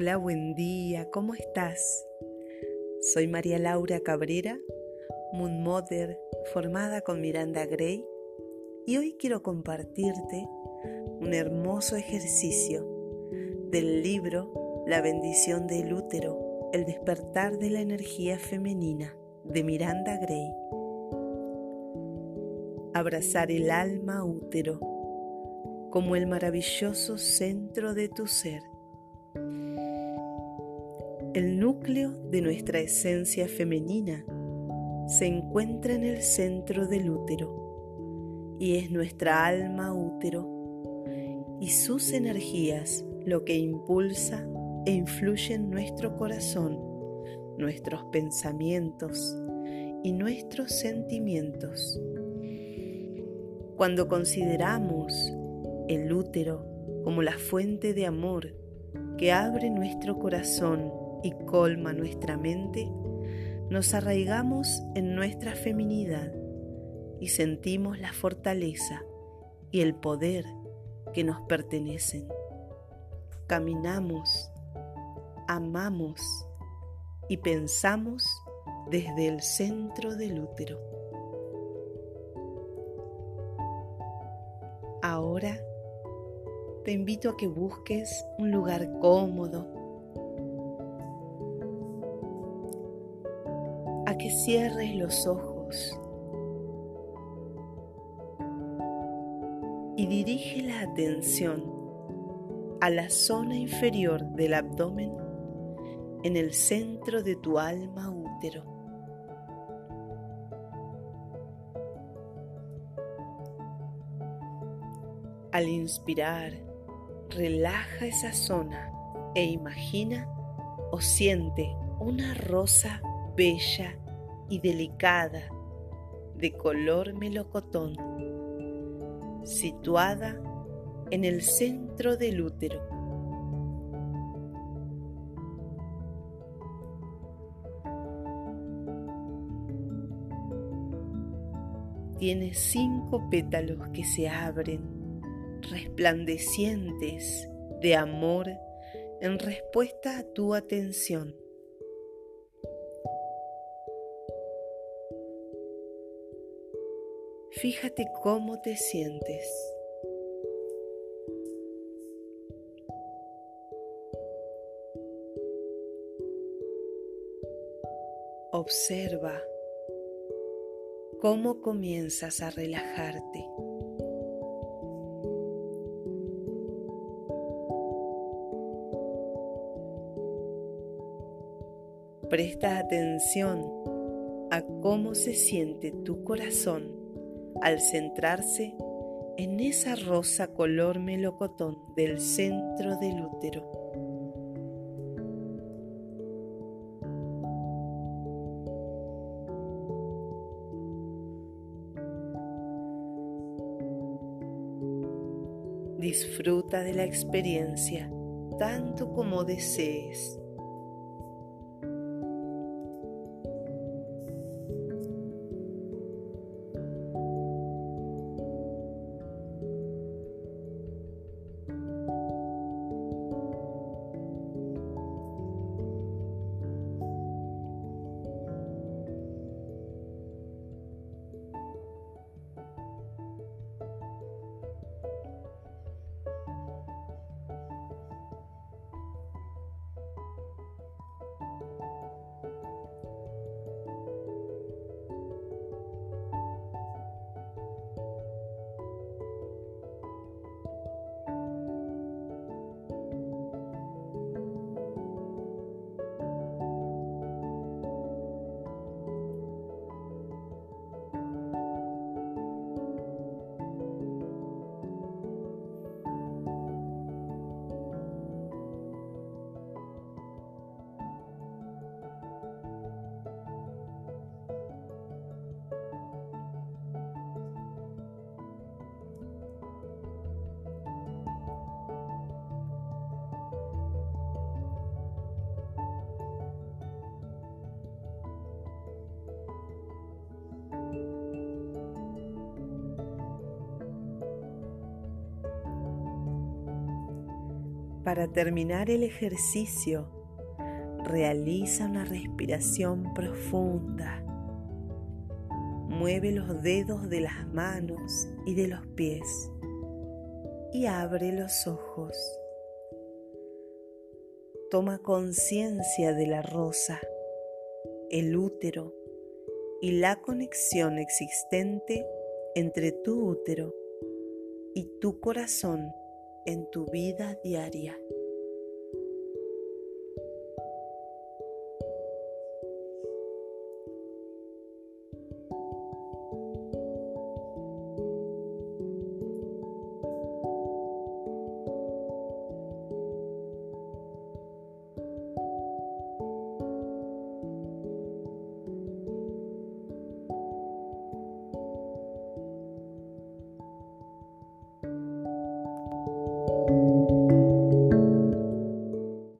Hola, buen día, ¿cómo estás? Soy María Laura Cabrera, Moon Mother, formada con Miranda Gray, y hoy quiero compartirte un hermoso ejercicio del libro La bendición del útero, el despertar de la energía femenina de Miranda Gray. Abrazar el alma útero como el maravilloso centro de tu ser. El núcleo de nuestra esencia femenina se encuentra en el centro del útero y es nuestra alma útero y sus energías lo que impulsa e influye en nuestro corazón, nuestros pensamientos y nuestros sentimientos. Cuando consideramos el útero como la fuente de amor que abre nuestro corazón y colma nuestra mente, nos arraigamos en nuestra feminidad y sentimos la fortaleza y el poder que nos pertenecen. Caminamos, amamos y pensamos desde el centro del útero. Ahora te invito a que busques un lugar cómodo, que cierres los ojos y dirige la atención a la zona inferior del abdomen en el centro de tu alma útero. Al inspirar, relaja esa zona e imagina o siente una rosa bella y delicada de color melocotón situada en el centro del útero. Tiene cinco pétalos que se abren, resplandecientes de amor en respuesta a tu atención. Fíjate cómo te sientes. Observa cómo comienzas a relajarte. Presta atención a cómo se siente tu corazón al centrarse en esa rosa color melocotón del centro del útero. Disfruta de la experiencia tanto como desees. Para terminar el ejercicio, realiza una respiración profunda. Mueve los dedos de las manos y de los pies y abre los ojos. Toma conciencia de la rosa, el útero y la conexión existente entre tu útero y tu corazón en tu vida diaria.